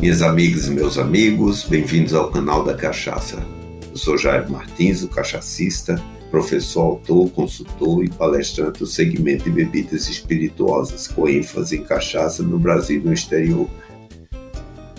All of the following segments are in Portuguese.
Minhas amigas e meus amigos, bem-vindos ao canal da Cachaça. Eu sou Jair Martins, o cachacista, professor, autor, consultor e palestrante do segmento de bebidas espirituosas, com ênfase em cachaça no Brasil e no exterior.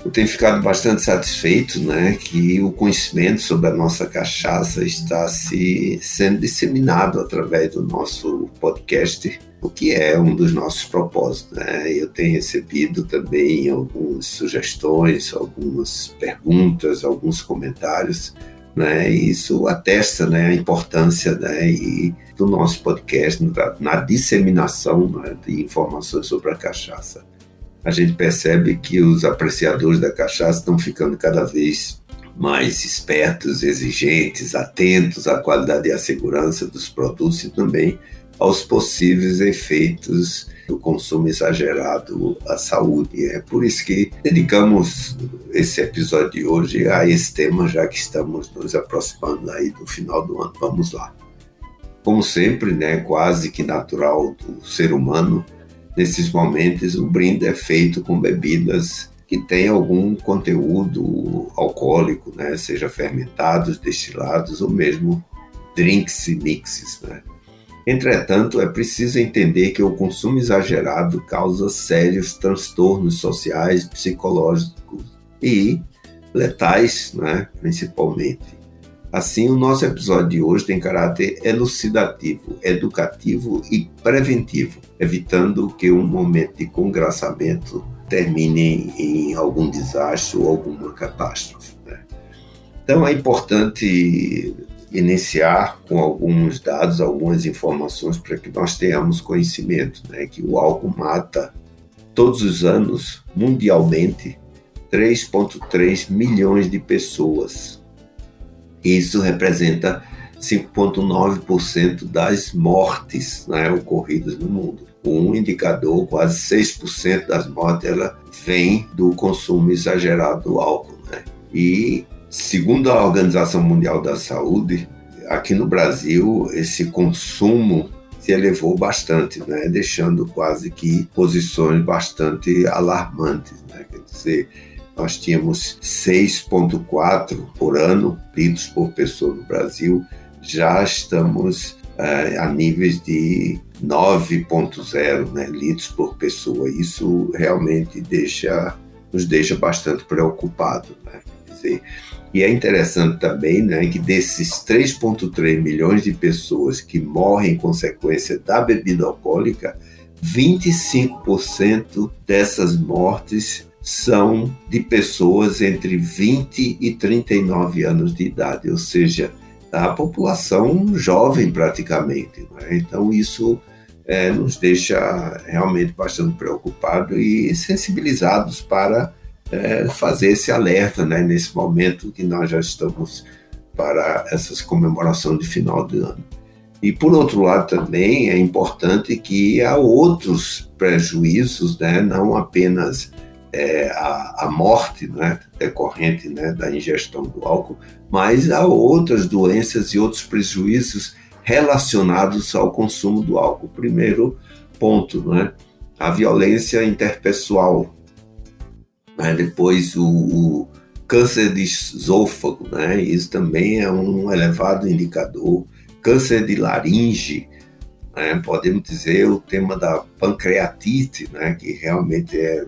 Eu tenho ficado bastante satisfeito né, que o conhecimento sobre a nossa cachaça está se sendo disseminado através do nosso podcast o que é um dos nossos propósitos. Né? Eu tenho recebido também algumas sugestões, algumas perguntas, alguns comentários, né? E isso atesta né, a importância né, e do nosso podcast na, na disseminação né, de informações sobre a cachaça. A gente percebe que os apreciadores da cachaça estão ficando cada vez mais espertos, exigentes, atentos à qualidade e à segurança dos produtos e também aos possíveis efeitos do consumo exagerado à saúde. É por isso que dedicamos esse episódio de hoje a esse tema, já que estamos nos aproximando aí do final do ano. Vamos lá. Como sempre, né, quase que natural do ser humano, nesses momentos o brinde é feito com bebidas que têm algum conteúdo alcoólico, né, seja fermentados, destilados ou mesmo drinks e mixes, né? Entretanto, é preciso entender que o consumo exagerado causa sérios transtornos sociais, psicológicos e letais, né, principalmente. Assim, o nosso episódio de hoje tem caráter elucidativo, educativo e preventivo, evitando que um momento de congraçamento termine em algum desastre ou alguma catástrofe. Né? Então, é importante iniciar com alguns dados, algumas informações para que nós tenhamos conhecimento, né, que o álcool mata todos os anos, mundialmente, 3,3 milhões de pessoas. Isso representa 5,9% das mortes né, ocorridas no mundo. Um indicador, quase 6% das mortes, ela vem do consumo exagerado do álcool. Né? E Segundo a Organização Mundial da Saúde, aqui no Brasil, esse consumo se elevou bastante, né? deixando quase que posições bastante alarmantes. Né? Quer dizer, nós tínhamos 6,4 por ano litros por pessoa no Brasil, já estamos é, a níveis de 9,0 né, litros por pessoa. Isso realmente deixa, nos deixa bastante preocupados. Né? Quer dizer, e é interessante também né, que desses 3,3 milhões de pessoas que morrem em consequência da bebida alcoólica, 25% dessas mortes são de pessoas entre 20 e 39 anos de idade, ou seja, a população jovem praticamente. Né? Então, isso é, nos deixa realmente bastante preocupados e sensibilizados para é, fazer esse alerta né, nesse momento que nós já estamos para essas comemorações de final de ano. E, por outro lado, também é importante que há outros prejuízos, né, não apenas é, a, a, morte né, decorrente né, da ingestão do álcool, mas há outras doenças e outros prejuízos relacionados ao consumo do álcool. Primeiro ponto, né, a violência interpessoal, né? Depois o, o, câncer de esôfago, né? Isso também é um elevado indicador. Câncer de laringe, né? podemos dizer o tema da pancreatite, né? Que realmente é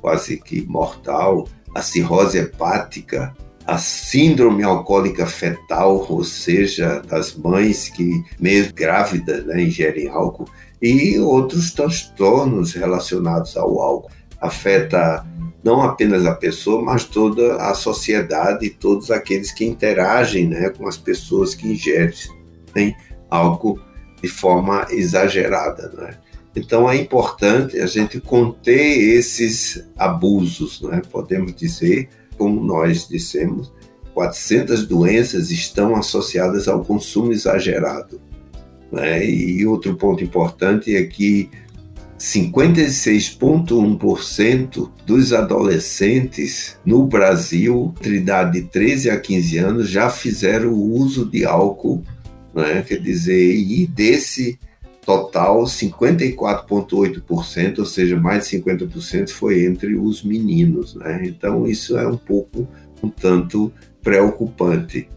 quase que mortal. A cirrose hepática, a síndrome alcoólica fetal, ou seja, das mães que, mesmo grávidas, né, ingerem álcool, e outros transtornos relacionados ao álcool. Afeta não apenas a pessoa, mas toda a sociedade e todos aqueles que interagem né, com as pessoas que ingerem álcool de forma exagerada. Né? Então é importante a gente conter esses abusos, né? podemos dizer, como nós dissemos, 400 doenças estão associadas ao consumo exagerado. Né? E outro ponto importante é que 56,1% dos adolescentes no Brasil, entre idade de 13 a 15 anos, já fizeram uso de álcool, né? quer dizer, e desse total, 54,8%, ou seja, mais de 50% foi entre os meninos. Né? Então, isso é um pouco, um tanto preocupante.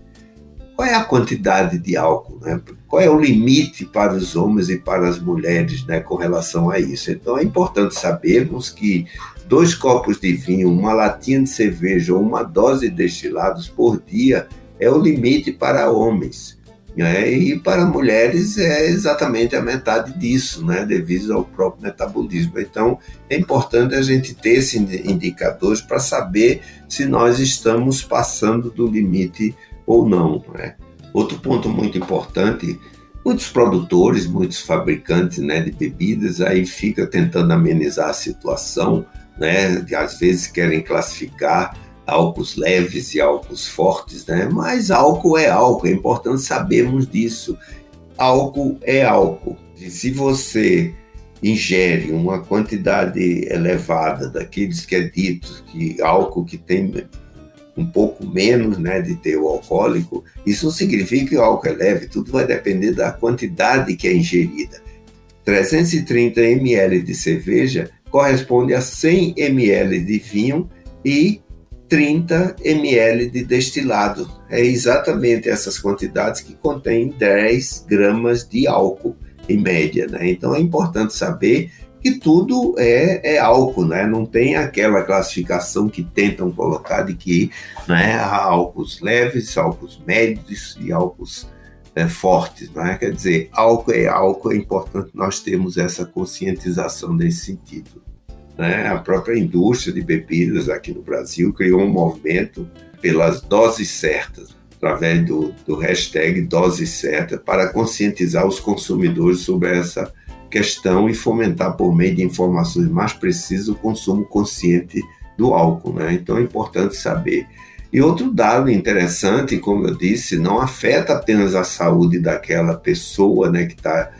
Qual é a quantidade de álcool? Né? Qual é o limite para os homens e para as mulheres né, com relação a isso? Então, é importante sabermos que dois copos de vinho, uma latinha de cerveja ou uma dose de destilados por dia é o limite para homens. Né? E para mulheres é exatamente a metade disso, né? devido ao próprio metabolismo. Então, é importante a gente ter esses indicadores para saber se nós estamos passando do limite ou não. Né? Outro ponto muito importante muitos produtores, muitos fabricantes né, de bebidas aí fica tentando amenizar a situação, né? Às vezes querem classificar álcools leves e álcools fortes, né? Mas álcool é álcool, é importante sabermos disso. Álcool é álcool. E se você ingere uma quantidade elevada daqueles que é dito que álcool que tem um pouco menos né, de teor alcoólico, isso não significa que o álcool é leve, tudo vai depender da quantidade que é ingerida. 330 ml de cerveja corresponde a 100 ml de vinho e 30 ml de destilado. É exatamente essas quantidades que contêm 10 gramas de álcool em média. Né? Então é importante saber que tudo é, é, álcool, né? não tem aquela classificação que tentam colocar de que né, há álcools leves, álcools médios e álcools é, fortes. Né? Quer dizer, álcool é álcool, é importante nós termos essa conscientização nesse sentido. Né? A própria indústria de bebidas aqui no Brasil criou um movimento pelas doses certas, através do, do hashtag dose certa, para conscientizar os consumidores sobre essa questão e fomentar por meio de informações mais precisas o consumo consciente do álcool. Né? Então é importante saber. E outro dado interessante, como eu disse, não afeta apenas a saúde daquela pessoa né, que está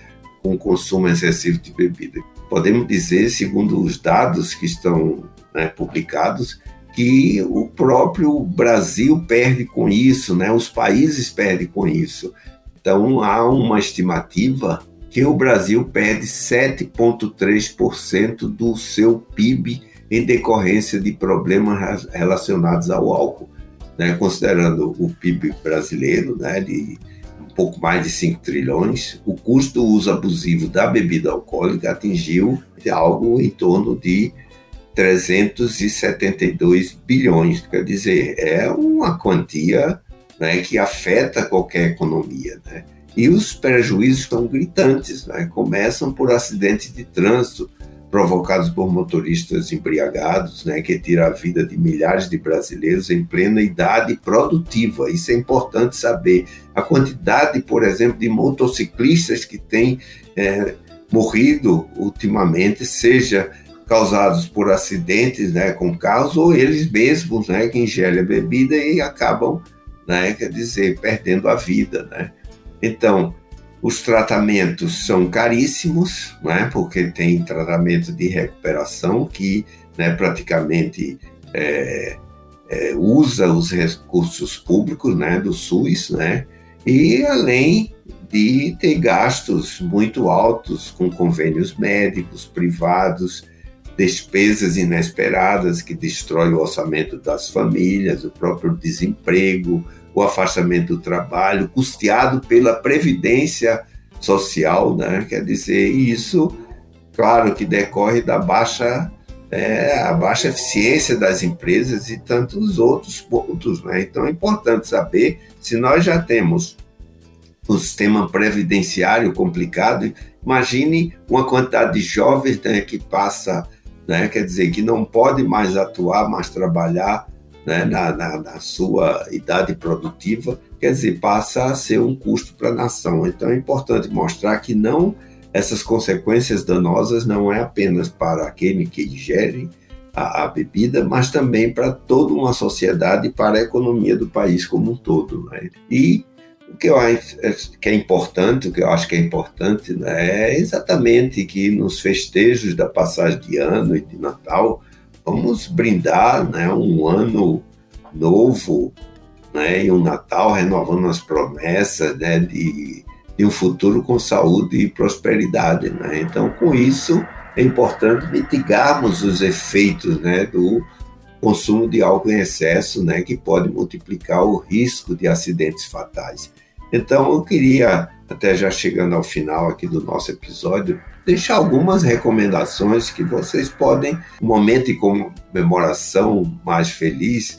com consumo excessivo de bebida podemos dizer, segundo os dados que estão né, publicados, que o próprio Brasil perde com isso, né? os países perdem com isso. Então, há uma estimativa que o Brasil perde 7,3% do seu PIB em decorrência de problemas relacionados ao álcool, né? considerando o PIB brasileiro né? de pouco mais de 5 trilhões, o custo do uso abusivo da bebida alcoólica atingiu algo em torno de 372 bilhões. Quer dizer, é uma quantia né, que afeta qualquer economia. Né? E os prejuízos são gritantes, né? começam por acidentes de trânsito, provocados por motoristas embriagados, né, que tira a vida de milhares de brasileiros em plena idade produtiva. Isso é importante saber. A quantidade, por exemplo, de motociclistas que têm é, morrido ultimamente, seja causados por acidentes né, com carros ou eles mesmos né, que ingerem a bebida e acabam, né, quer dizer, perdendo a vida. Né? Então, os tratamentos são caríssimos, né, porque tem tratamento de recuperação que né, praticamente é, é, usa os recursos públicos né, do SUS, né, e além de ter gastos muito altos com convênios médicos privados, despesas inesperadas que destroem o orçamento das famílias, o próprio desemprego, o afastamento do trabalho, custeado pela Previdência Social, né? quer dizer, isso, claro que decorre da baixa, é, a baixa eficiência das empresas e tantos outros pontos. Né? Então é importante saber se nós já temos um sistema previdenciário complicado, imagine uma quantidade de jovens né, que passa, né, quer dizer, que não pode mais atuar, mais trabalhar, né, na, na, na, sua idade produtiva, quer dizer, passa a ser um custo para a nação. Então é importante mostrar que não essas consequências danosas não é apenas para aquele que ingere a, a bebida, mas também para toda uma sociedade e para a economia do país como um todo. Né? E o que eu acho que é importante, o que eu acho que é importante né, é exatamente que nos festejos da passagem de ano e de Natal, vamos brindar né, um ano novo né, e um Natal renovando as promessas né, de de um futuro com saúde e prosperidade. Né? Então, com isso, é importante mitigarmos os efeitos né, do consumo de álcool em excesso, né, que pode multiplicar o risco de acidentes fatais. Então, eu queria, até já chegando ao final aqui do nosso episódio, deixar algumas recomendações que vocês podem, um momento de comemoração mais feliz.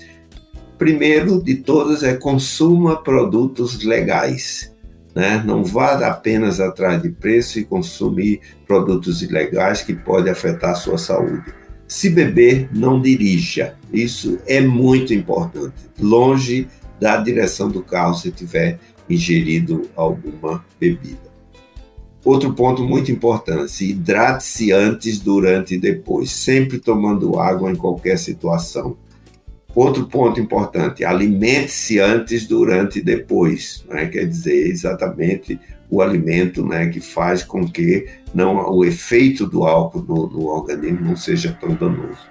Primeiro de todas é consuma produtos legais. Né? Não vá apenas atrás de preço e consumir produtos ilegais que podem afetar a sua saúde. Se beber, não dirija. Isso é muito importante. Longe da direção do carro se tiver ingerido alguma bebida. Outro ponto muito importante: hidrate-se antes, durante e depois, sempre tomando água em qualquer situação. Outro ponto importante: alimente-se antes, durante e depois. Né? Quer dizer, exatamente o alimento né, que faz com que não, o efeito do álcool no, no organismo não seja tão danoso.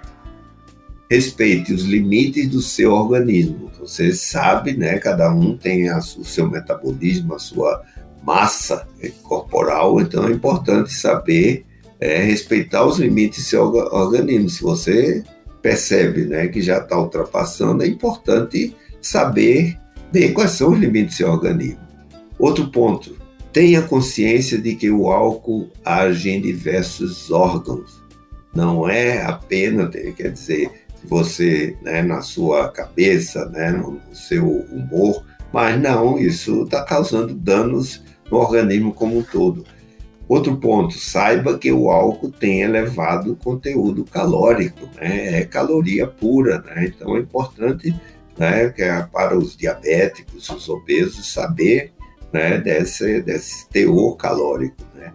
Respeite os limites do seu organismo. Você sabe, né? Cada um tem a, o seu metabolismo, a sua massa corporal, então é importante saber é, respeitar os limites do seu organismo. Se você percebe né, que já está ultrapassando, é importante saber bem quais são os limites do seu organismo. Outro ponto, tenha consciência de que o álcool age em diversos órgãos. Não é apenas, quer dizer, você, né, na sua cabeça, né, no seu humor, mas não, isso está causando danos no organismo como um todo. Outro ponto, saiba que o álcool tem elevado conteúdo calórico, né? é caloria pura, né? então é importante né, que é para os diabéticos, os obesos, saber né, desse, desse teor calórico. Né?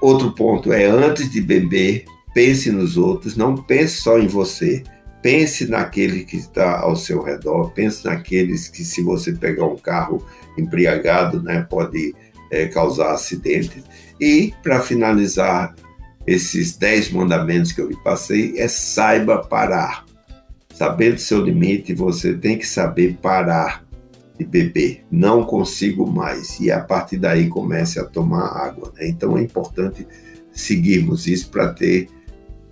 Outro ponto é, antes de beber, pense nos outros, não pense só em você. Pense naquele que está ao seu redor, pense naqueles que, se você pegar um carro embriagado, né, pode é, causar acidentes. E, para finalizar esses dez mandamentos que eu lhe passei, é saiba parar. Sabendo seu limite, você tem que saber parar de beber. Não consigo mais. E a partir daí comece a tomar água. Né? Então é importante seguirmos isso para ter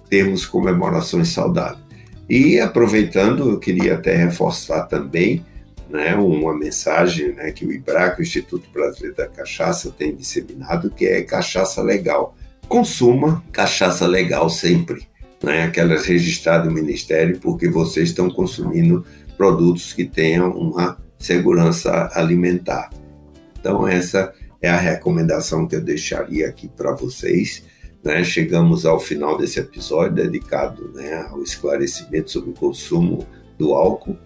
termos comemorações saudáveis. E aproveitando, eu queria até reforçar também né, uma mensagem né, que o IBRAC, o Instituto Brasileiro da Cachaça, tem disseminado, que é cachaça legal. Consuma cachaça legal sempre, né, aquelas registradas no Ministério, porque vocês estão consumindo produtos que tenham uma segurança alimentar. Então, essa é a recomendação que eu deixaria aqui para vocês. Né? Chegamos ao final desse episódio dedicado né, ao esclarecimento sobre o consumo do álcool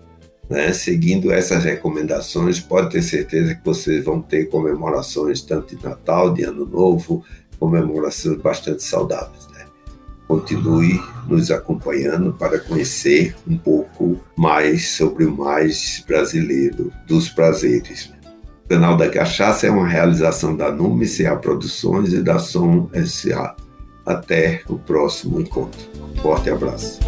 né? Seguindo essas recomendações, pode ter certeza que vocês vão ter comemorações tanto de Natal, de Ano Novo, comemorações bastante saudáveis. Né? Continue nos acompanhando para conhecer um pouco mais sobre o mais brasileiro dos prazeres. O canal da Cachaça é uma realização da Nume Produções e da Som SA. Até o próximo encontro. Forte abraço.